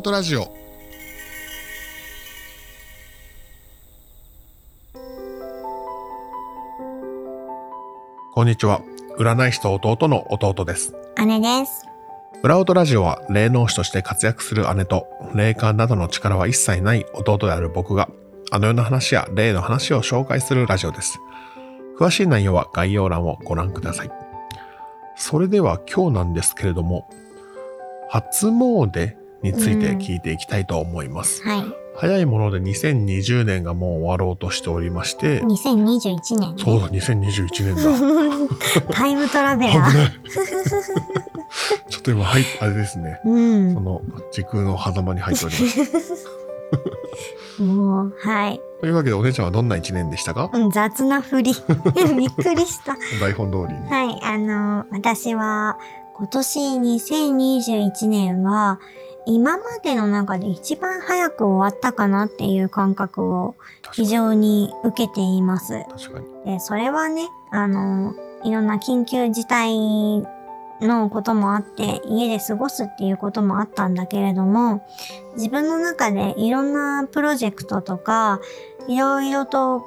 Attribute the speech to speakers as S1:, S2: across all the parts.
S1: 音ラジオ。こんにちは。占い師と弟の弟です。
S2: 姉です。
S1: 裏音ラジオは霊能師として活躍する姉と霊感などの力は一切ない弟である僕があの世の話や霊の話を紹介するラジオです。詳しい内容は概要欄をご覧ください。それでは今日なんですけれども初詣について聞いていきたいと思います、
S2: はい。
S1: 早いもので2020年がもう終わろうとしておりまして
S2: 2021年、ね。
S1: そうだ2021年だ
S2: タイムトラベラ
S1: 危
S2: ー。
S1: ちょっと今はいあれですね
S2: うん
S1: そ。の時空の狭間に入っております
S2: もう、はい。
S1: というわけでお姉ちゃんはどんな一年でしたか？
S2: うん雑な振り。びっくりした。
S1: 台本通りに。
S2: はい。あの、私は、今年2021年は、今までの中で一番早く終わったかなっていう感覚を非常に受けています。
S1: 確かに。
S2: で、それはね、あの、いろんな緊急事態のこともあって、家で過ごすっていうこともあったんだけれども、自分の中でいろんなプロジェクトとか、いろいろと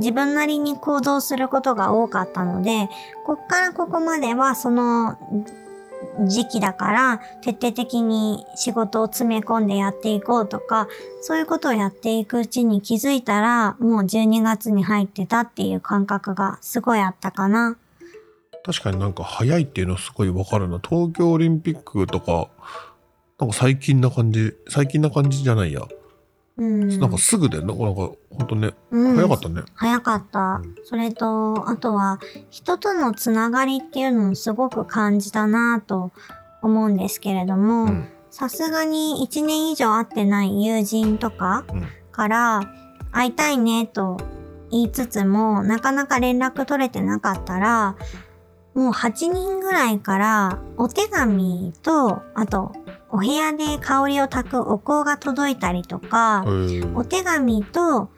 S2: 自分なりに行動することが多かったので、こっからここまではその時期だから徹底的に仕事を詰め込んでやっていこうとか、そういうことをやっていくうちに気づいたらもう12月に入ってたっていう感覚がすごいあったかな。
S1: 確かになんか早いっていうのすごいわかるな。東京オリンピックとか、なんか最近な感じ、最近な感じじゃないや。
S2: うん。
S1: なんかすぐで、なんか、なんかほんとね、
S2: うん
S1: 早かったね。
S2: 早かった
S1: うん。
S2: それと、あとは、人とのつながりっていうのもすごく感じたなと思うんですけれども、
S1: うん。
S2: さすがに1年以上会ってない友人とか
S1: うん
S2: から、会いたいねと言いつつも、なかなか連絡取れてなかったら、もう8人ぐらいからお手紙と、あと、お部屋で香りを焚くお香が届いたりとか、お手紙と、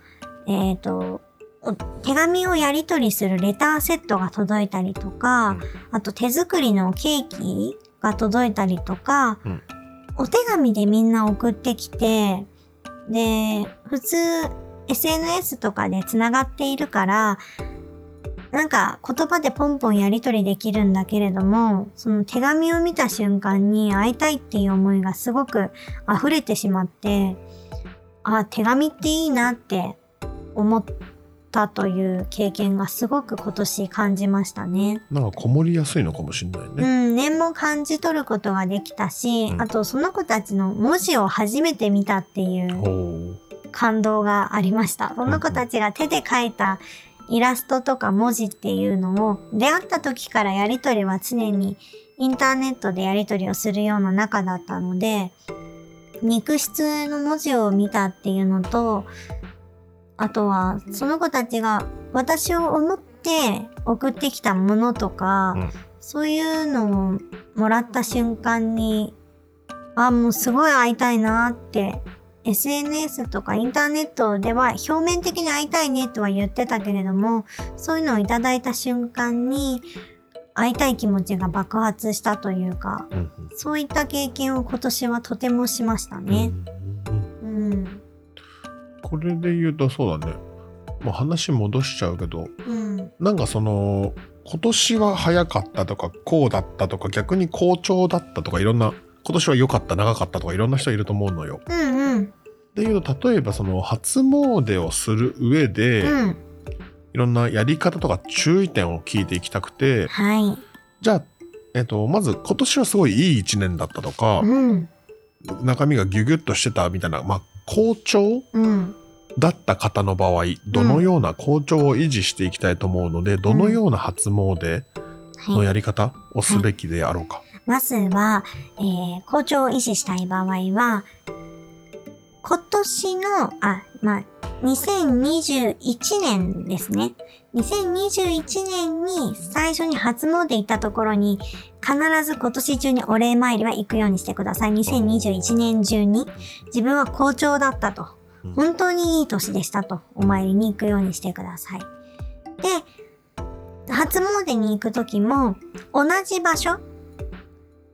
S2: えっ、と、お手紙をやり取りするレターセットが届いたりとか、
S1: うん。
S2: あと手作りのケーキが届いたりとか、
S1: うん。
S2: お手紙でみんな送ってきて、で、普通 SNS とかで繋がっているから、なんか言葉でポンポンやり取りできるんだけれども、その手紙を見た瞬間に会いたいっていう思いがすごく溢れてしまって、あ、手紙っていいなって思ったという経験がすごく今年感じましたね。
S1: なんかこもりやすいのかもしれないうね。
S2: ん、念も感じ取ることができたし、
S1: うん
S2: あとその子たちの文字を初めて見たっていう。感動がありました。その子たちが手で描いたイラストとか文字っていうのを出会った時からやりとりは常にインターネットでやりとりをするような仲だったので、肉質の文字を見たっていうのと、あとはその子たちが私を思って送ってきたものとか、
S1: うん。
S2: そういうのをもらった瞬間に、あ、もうすごい会いたいなって、SNS とかインターネットでは表面的に会いたいねとは言ってたけれども、そういうのをいただいた瞬間に、会いたい気持ちが爆発したというか、
S1: うん
S2: そういった経験を今年はとてもしました
S1: うん
S2: ね。
S1: うん
S2: うん。
S1: これで言うとそうだね。まあ話戻しちゃうけど、
S2: うん。
S1: なんかその、今年は早かったとか、こうだったとか、逆に好調だったとか、いろんな、今年は良かった、長かったとか、いろんな人いると思うのよ。
S2: うんうん。
S1: でいうと、例えばその初詣をする上で、
S2: うん。
S1: いろんなやり方とか注意点を聞いていきたくて、
S2: はい。
S1: じゃあ、えっと、まず今年はすごいいい一年だったとか、
S2: うん。
S1: 中身がギュギュッとしてたみたいな、まあ、好調
S2: うん。
S1: だった方の場合、どのような好調を維持していきたいと思うので、どのような初詣の
S2: はい。
S1: やり方をすべきであろうか。
S2: まずは、えー、好調を維持したい場合は、今年の、あ、まあ、2021年ですね。2021年に最初に初詣行ったところに、必ず今年中にお礼参りは行くようにしてください。2021年中に自分は好調だったと
S1: うん。
S2: 本当にいい年でしたと。お参りに行くようにしてください。で、初詣に行くときも、同じ場所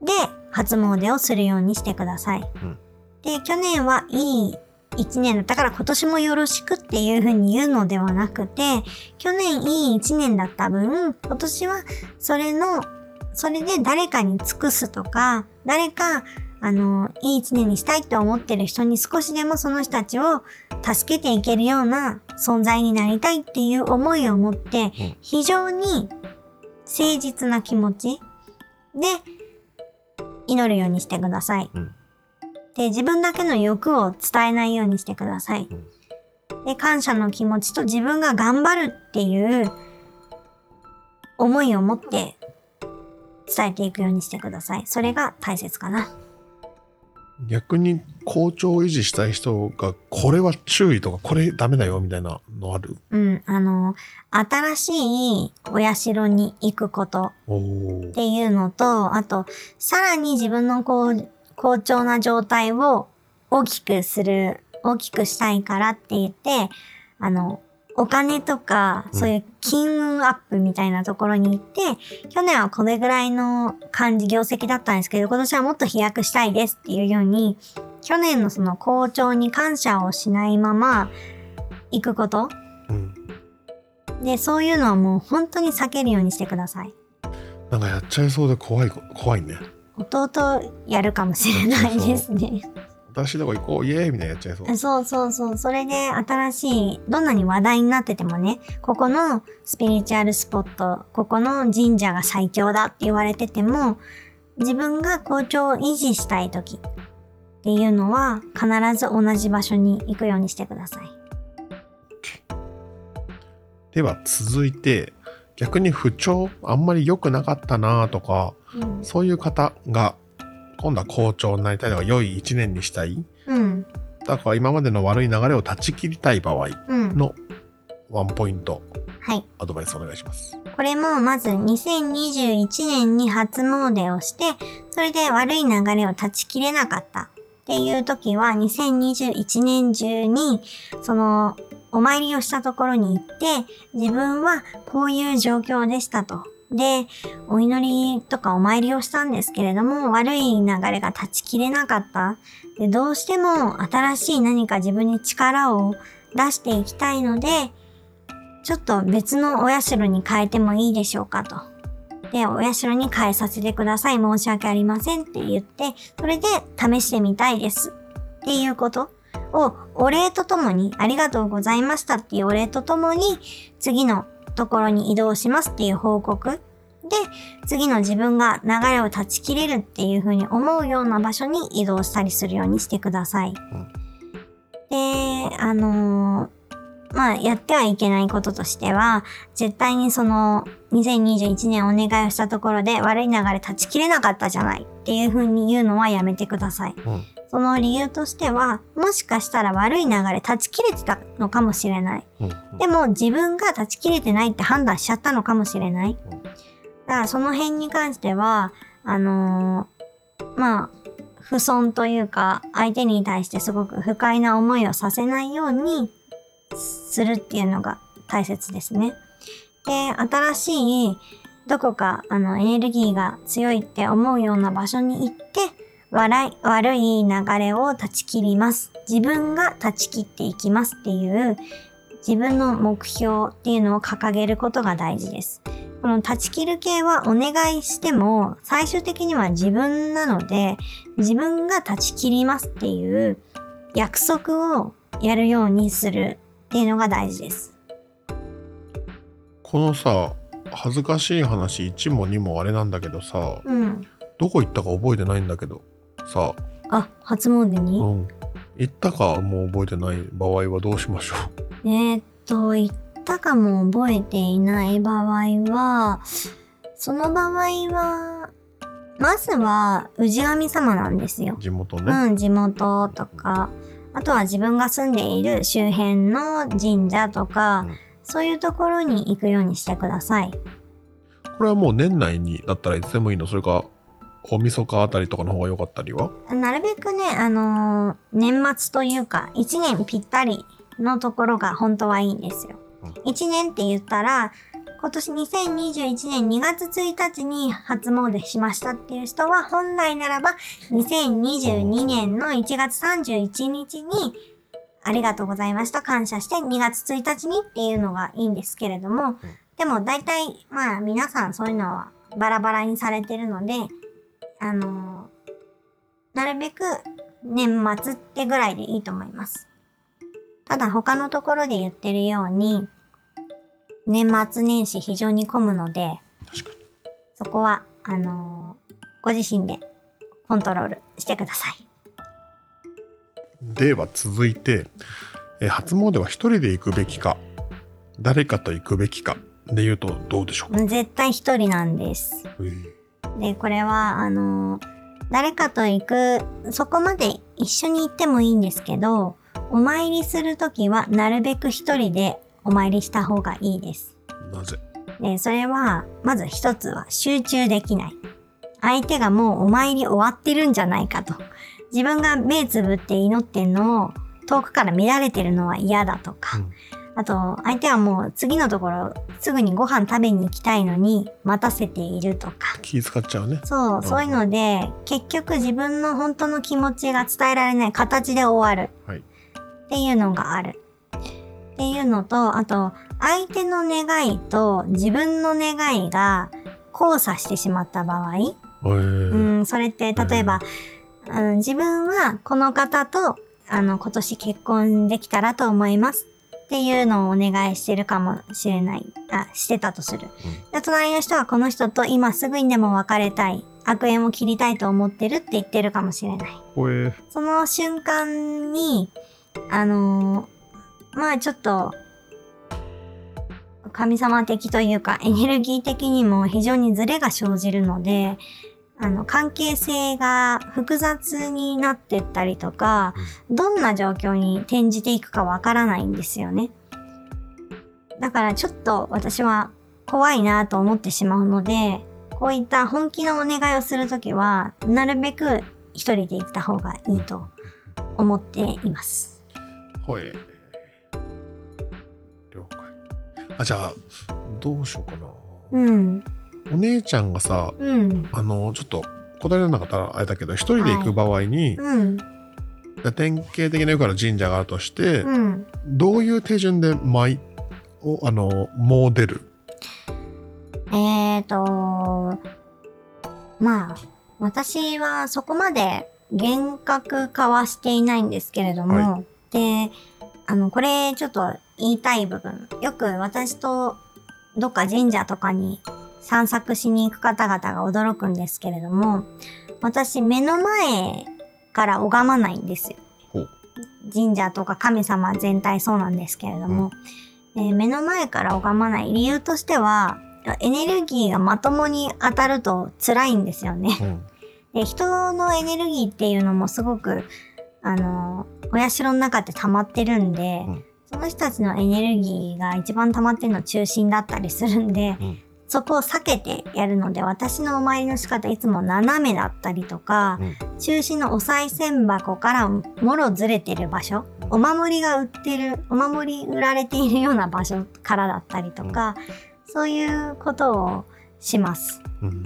S2: で初詣をするようにしてください。
S1: うん
S2: で、去年はいい一年だったから今年もよろしくっていう風に言うのではなくて、去年いい一年だった分、今年はそれの、それで誰かに尽くすとか、誰か、あの、いい一年にしたいって思ってる人に少しでもその人たちを助けていけるような存在になりたいっていう思いを持って、非常に誠実な気持ちで祈るようにしてください。
S1: うん
S2: で、自分だけの欲を伝えないようにしてください。で、感謝の気持ちと自分が頑張るっていう思いを持って伝えていくようにしてください。それが大切かな。
S1: 逆に好調を維持したい人が、これは注意とか、これダメだよみたいなのある？
S2: うん、あの、新しいお社に行くことっていうのと、あと、さらに自分のこう、好調な状態を大きくする、大きくしたいからって言って、あの、お金とか、そういう金運アップみたいなところに行って、去年はこれぐらいの感じ、業績だったんですけど、今年はもっと飛躍したいですっていうように、去年のその好調に感謝をしないまま行くこと。
S1: うん。
S2: で、そういうのはもう本当に避けるようにしてください。
S1: なんかやっちゃいそうで怖い、怖いね。
S2: 弟やるかもしれないですね。
S1: 新しいとこ行こう、イエーイみたいなやっちゃいそう。
S2: そうそうそう。それで新しい、どんなに話題になっててもね、ここのスピリチュアルスポット、ここの神社が最強だって言われてても、自分が好調を維持したい時っていうのは、必ず同じ場所に行くようにしてください。
S1: では続いて、逆に不調、あんまり良くなかったなとか、
S2: うん。
S1: そういう方が、今度は好調になりたいとか、良い一年にしたい。
S2: うん。
S1: だから今までの悪い流れを断ち切りたい場合
S2: うん。
S1: のワンポイント、
S2: はい。
S1: アドバイスお願いします。
S2: これもまず2021年に初詣をして、それで悪い流れを断ち切れなかったっていう時は、2021年中に、その、お参りをしたところに行って、自分はこういう状況でしたと。で、お祈りとかお参りをしたんですけれども、悪い流れが断ち切れなかった。で、どうしても新しい何か自分に力を出していきたいので、ちょっと別のお社に変えてもいいでしょうかと。で、お社に変えさせてください。申し訳ありませんって言って、それで試してみたいです。っていうことをお礼とともに、ありがとうございましたっていうお礼とともに、次のところに移動しますっていう報告。で、次の自分が流れを断ち切れるっていう風に思うような場所に移動したりするようにしてください。で、あのーまあ、やってはいけないこととしては、絶対にその、2021年お願いをしたところで悪い流れ断ち切れなかったじゃないっていう風に言うのはやめてください。
S1: うん。
S2: その理由としては、もしかしたら悪い流れ断ち切れてたのかもしれない。
S1: うん。
S2: でも自分が断ち切れてないって判断しちゃったのかもしれない。
S1: うん
S2: だからその辺に関しては、あのーまあ、不損というか、相手に対してすごく不快な思いをさせないようにするっていうのが大切ですね。で、新しい、どこか、あの、エネルギーが強いって思うような場所に行って、笑い、悪い流れを断ち切ります。自分が断ち切っていきますっていう、自分の目標っていうのを掲げることが大事です。この断ち切る系はお願いしても、最終的には自分なので、自分が断ち切りますっていう約束をやるようにするっていうのが大事です。
S1: このさ、恥ずかしい話1も2もあれなんだけどさ、
S2: うん。
S1: どこ行ったか覚えてないんだけど、さ、
S2: あ、初詣に、
S1: うん。行ったかもう覚えてない場合はどうしましょ
S2: えーっと、言ったかも覚えていない場合は、その場合は、まずは氏神様なんですよ
S1: う。。地元ね。
S2: うん、地元とか、あとは自分が住んでいる周辺の神社とか、
S1: うん
S2: そういうところに行くようにしてください。
S1: これはもう年内にだったらいつでもいいの？それか、大晦日あたりとかの方が良かったりは？
S2: なるべくね、あのー年末というか、1年ぴったりのところが本当はいいんですよ。
S1: うん。
S2: 1年って言ったら、今年2021年2月1日に初詣しましたっていう人は、本来ならば2022年の1月31日に、ありがとうございました、感謝して2月1日にっていうのがいいんですけれども、でも大体、まあ皆さんそういうのはバラバラにされてるので、あのなるべく年末ってぐらいでいいと思います。ただ他のところで言ってるように、年末年始非常に混むので。そこは、あのご自身でコントロールしてください。
S1: では続いて、えー初詣は一人で行くべきか、誰かと行くべきかで言うとどうでしょうか？
S2: 絶対一人なんです。で、これは、あの誰かと行く、そこまで一緒に行ってもいいんですけど、お参りするときはなるべく一人でお参りした方がいいです。
S1: なぜ？
S2: で、それは、まず一つは集中できない。相手がもうお参り終わってるんじゃないかと。自分が目つぶって祈ってんのを遠くから見られてるのは嫌だとか。
S1: うん
S2: あと、相手はもう次のところすぐにご飯食べに行きたいのに待たせているとか。
S1: 気使っちゃうね。
S2: そう、そういうので、結局自分の本当の気持ちが伝えられない形で終わる。
S1: はい。
S2: っていうのがある。っていうのと、あと、相手の願いと自分の願いが交差してしまった場合、
S1: えー
S2: うん、それって例えば、うん、自分はこの方と、あの、今年結婚できたらと思いますっていうのをお願いしてるかもしれない。あ、してたとする。で、隣の人はこの人と今すぐにでも別れたい。悪縁を切りたいと思ってるって言ってるかもしれない。その瞬間に、あのーまあちょっと、神様的というか、エネルギー的にも非常にズレが生じるので、あの、関係性が複雑になってったりとか、どんな状況に転じていくかわからないんですよね。だからちょっと私は怖いなと思ってしまうので、こういった本気のお願いをするときは、なるべく一人で行った方がいいと思っています。
S1: ほえ。了解。あ、じゃあ、どうしようかな。
S2: うん。
S1: お姉ちゃんがさ、
S2: うん。
S1: あの、ちょっと答えられなかったらあれだけど、一人で行く場合に、
S2: うん。
S1: 典型的なよくある神社があるとして、
S2: うん。
S1: どういう手順で舞を、あの、もう出る？
S2: えーと、まあ、私はそこまで厳格化はしていないんですけれども、
S1: は
S2: で、あの、これちょっと言いたい部分。よく私とどっか神社とかに散策しに行く方々が驚くんですけれども、私目の前から拝まないんですよ。神社とか神様全体そうなんですけれども、えー目の前から拝まない理由としては、エネルギーがまともに当たると辛いんですよね。
S1: うん。
S2: で人のエネルギーっていうのもすごく、あの、お社の中って溜まってるんで、
S1: うん
S2: その人たちのエネルギーが一番溜まってるの中心だったりするんで、
S1: うん
S2: そこを避けてやるので、私のお参りの仕方いつも斜めだったりとか、
S1: うん
S2: 中心のお賽銭箱からもろずれてる場所、
S1: うん
S2: お守りが売ってる、お守り売られているような場所からだったりとか、そういうことをします。
S1: うん。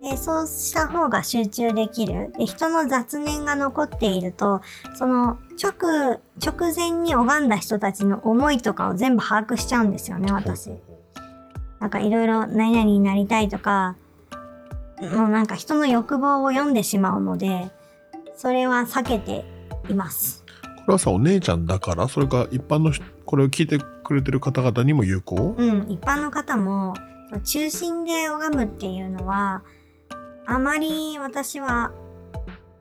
S2: で、そうした方が集中できる。で、人の雑念が残っていると、その直、直前に拝んだ人たちの思いとかを全部把握しちゃうんですよね、私。なんかいろいろ何々になりたいとか、もうなんか人の欲望を読んでしまうので、それは避けています。
S1: これはさ、お姉ちゃんだから、それか一般の人、これを聞いてくれてる方々にも有効？
S2: うん、一般の方も、中心で拝むっていうのは、あまり私は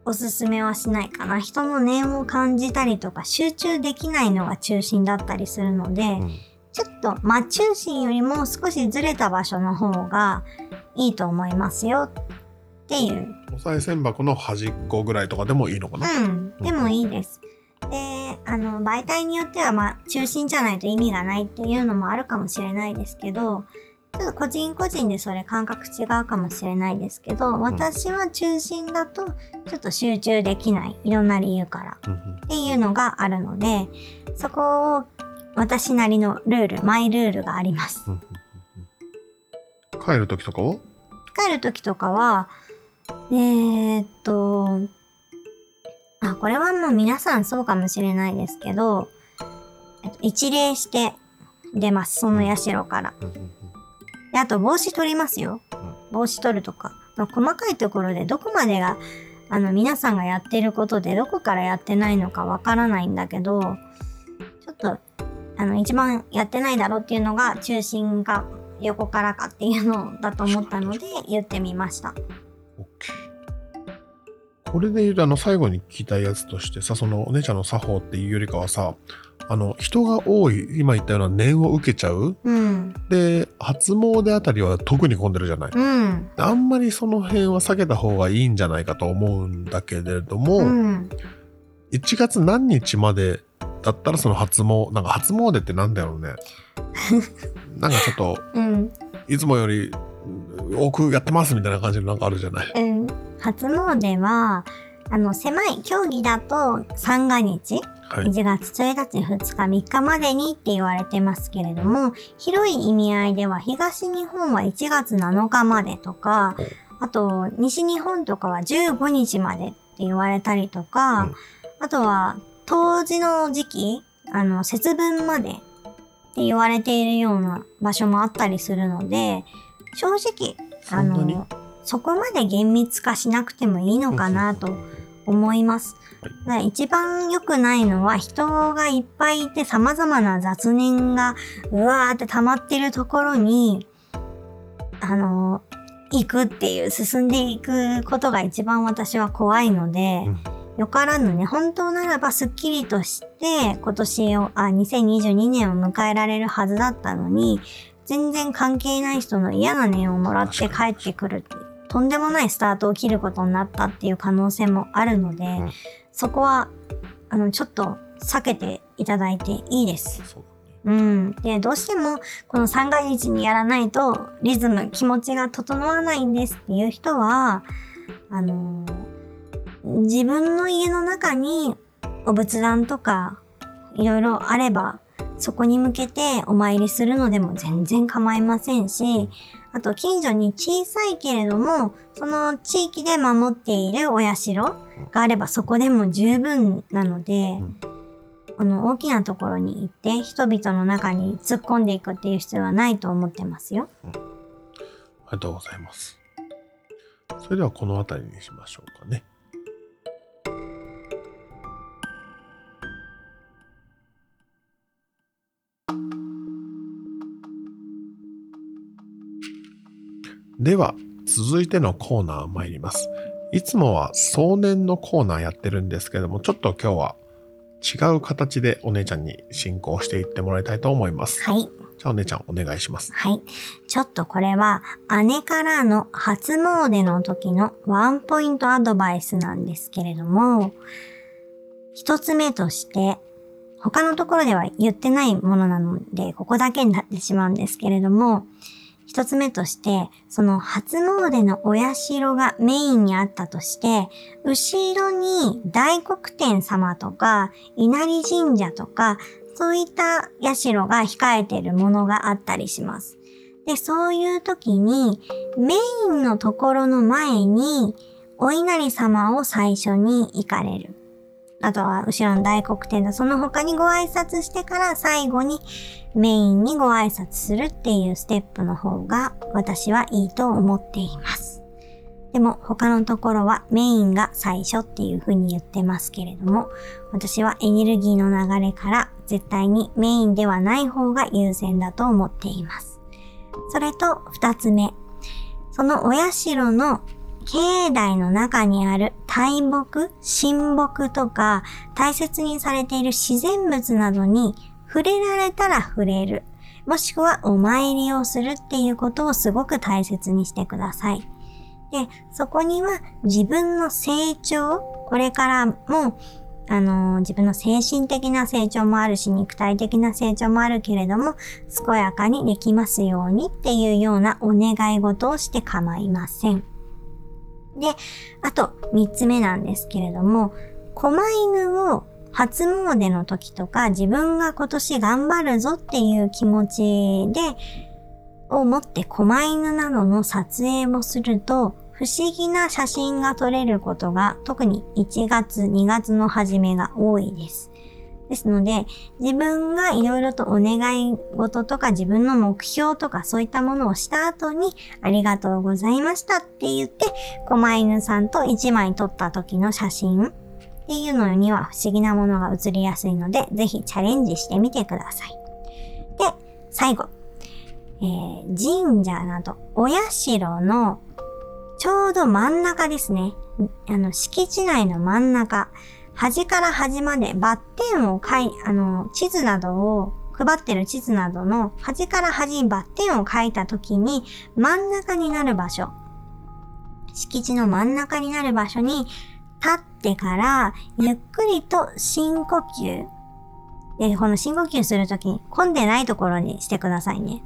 S2: おすすめはしないかな。人の念を感じたりとか、集中できないのが中心だったりするので、
S1: うん。
S2: ちょっと真中心よりも少しずれた場所の方がいいと思いますよっていう。
S1: お賽銭箱の端っこぐらいとかでもいいのかな、
S2: うん、でもいいです。で、あの、媒体によっては、まあ、中心じゃないと意味がないっていうのもあるかもしれないですけど、ちょっと個人個人でそれ感覚違うかもしれないですけど、私は中心だと、ちょっと集中できない。いろんな理由から。っていうのがあるので、そこを私なりのルール、マイルールがあります。
S1: 帰る時とかは？
S2: 帰る時とかは、えー、っと、あ、これはもう皆さんそうかもしれないですけど、えっと一礼して出ます。その社から。で、あと帽子取りますよ。帽子取るとか。まあ細かいところでどこまでが、あの、皆さんがやってることでどこからやってないのかわからないんだけど、ちょっと、あの、一番やってないだろうっていうのが中心か横からかっていうのだと思ったので言ってみました。
S1: これで言うとあの最後に聞きたいやつとしてさそのお姉ちゃんの作法っていうよりかはさあの人が多い今言ったような念を受けちゃう
S2: うん。
S1: で初詣あたりは特に混んでるじゃない
S2: うん。
S1: あんまりその辺は避けた方がいいんじゃないかと思うんだけれども、
S2: うん。
S1: 1月何日までだったらその初詣なんか初詣ってなんだろうね。なんかちょっと
S2: うん。
S1: いつもより多くやってますみたいな感じのなんかあるじゃない？
S2: うん。初詣は、あの、狭い競技だと三が日、
S1: はい。
S2: 1月1日、2日、3日までにって言われてますけれども、広い意味合いでは東日本は1月7日までとか、あと西日本とかは15日までって言われたりとか、
S1: うん。
S2: あとは冬至の時期、あの、節分までって言われているような場所もあったりするので、正直、あの、そこまで厳密化しなくてもいいのかなと思います。だから一番良くないのは人がいっぱいいて様々な雑念がうわーって溜まってるところに、あの、行くっていう、進んでいくことが一番私は怖いので、
S1: うん
S2: よからぬね、本当ならばスッキリとして今年を、あ、2022年を迎えられるはずだったのに、全然関係ない人の嫌な念をもらって帰ってくるっていう、とんでもないスタートを切ることになったっていう可能性もあるので、
S1: ん
S2: そこは、あの、ちょっと避けていただいていいです。
S1: う
S2: ん。で、どうしても、この三が日にやらないと、リズム、気持ちが整わないんですっていう人は、あのー自分の家の中にお仏壇とか、いろいろあれば、そこに向けてお参りするのでも全然構いませんし、あと近所に小さいけれども、その地域で守っているお社があればそこでも十分なので、この大きなところに行って人々の中に突っ込んでいくっていう必要はないと思ってますよ。
S1: ありがとうございます。それではこの辺りにしましょうでは、続いてのコーナー参ります。いつもは壮年のコーナーやってるんですけども、ちょっと今日は違う形でお姉ちゃんに進行していってもらいたいと思います。
S2: はい。
S1: じゃあお姉ちゃんお願いします。
S2: はい。ちょっとこれは姉からの初詣の時のワンポイントアドバイスなんですけれども、一つ目として、他のところでは言ってないものなので、ここだけになってしまうんですけれども、一つ目として、その初詣のお社がメインにあったとして、後ろに大黒天様とか、稲荷神社とか、そういった社が控えているものがあったりします。で、そういう時に、メインのところの前に、お稲荷様を最初に行かれる。あとは、後ろの大黒天だ。その他にご挨拶してから最後にメインにご挨拶するっていうステップの方が私はいいと思っています。でも他のところはメインが最初っていう風に言ってますけれども、私はエネルギーの流れから絶対にメインではない方が優先だと思っています。それと二つ目。そのお社の境内の中にある大木、神木とか大切にされている自然物などに触れられたら触れる。もしくはお参りをするっていうことをすごく大切にしてください。で、そこには自分の成長、これからも、あのー自分の精神的な成長もあるし、肉体的な成長もあるけれども、健やかにできますようにっていうようなお願い事をして構いません。で、あと、三つ目なんですけれども、狛犬を初詣の時とか自分が今年頑張るぞっていう気持ちでを持って狛犬などの撮影をすると、不思議な写真が撮れることが特に1月、2月の初めが多いです。ですので、自分がいろいろとお願い事とか自分の目標とかそういったものをした後に、ありがとうございましたって言って、狛犬さんと1枚撮った時の写真っていうのには不思議なものが映りやすいので、ぜひチャレンジしてみてください。で、最後。えー、神社など、お社のちょうど真ん中ですね。あの、敷地内の真ん中。端から端までバッテンを書い、あの、地図などを、配ってる地図などの端から端にバッテンを書いたときに真ん中になる場所、敷地の真ん中になる場所に立ってからゆっくりと深呼吸。で、この深呼吸するときに混んでないところにしてくださいね。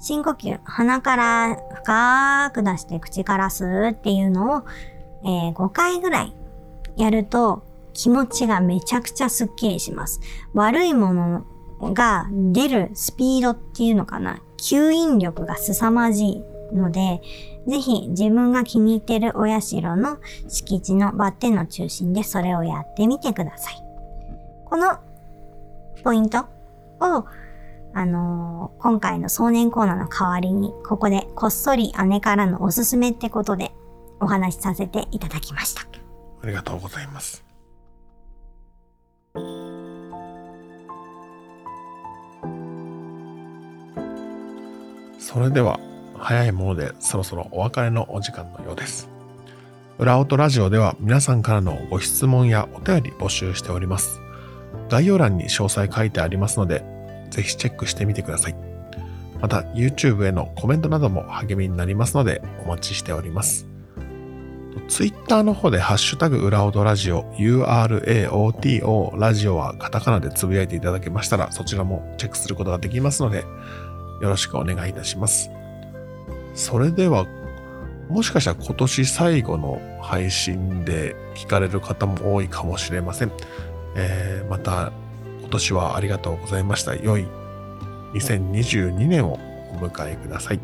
S2: 深呼吸、鼻から深く出して口から吸うっていうのを、えー、5回ぐらいやると気持ちがめちゃくちゃスッキリします。悪いものが出るスピードっていうのかな。吸引力が凄まじいので、ぜひ自分が気に入ってるお社の敷地のバッテンの中心でそれをやってみてください。このポイントを、あのー、今回の送年コーナーの代わりに、ここでこっそり姉からのおすすめってことでお話しさせていただきました。
S1: ありがとうございます。それでは早いものでそろそろお別れのお時間のようです。裏音ラジオでは皆さんからのご質問やお便り募集しております。概要欄に詳細書いてありますので、ぜひチェックしてみてください。また YouTube へのコメントなども励みになりますのでお待ちしております。Twitter の方でハッシュタグ裏音ラジオ URAOTO ラジオはカタカナでつぶやいていただけましたらそちらもチェックすることができますのでよろしくお願いいたします。それでは、もしかしたら今年最後の配信で聞かれる方も多いかもしれません。えー、また今年はありがとうございました。良い2022年をお迎えください。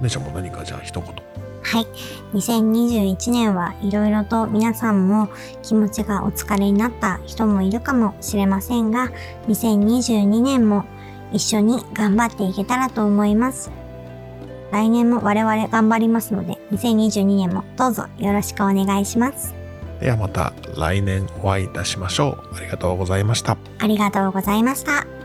S1: 姉ちゃんも何かじゃあ一言。
S2: はい。2021年はいろいろと皆さんも気持ちがお疲れになった人もいるかもしれませんが、2022年も一緒に頑張っていけたらと思います。来年も我々頑張りますので、2022年もどうぞよろしくお願いします。
S1: ではまた来年お会いいたしましょう。ありがとうございました。
S2: ありがとうございました。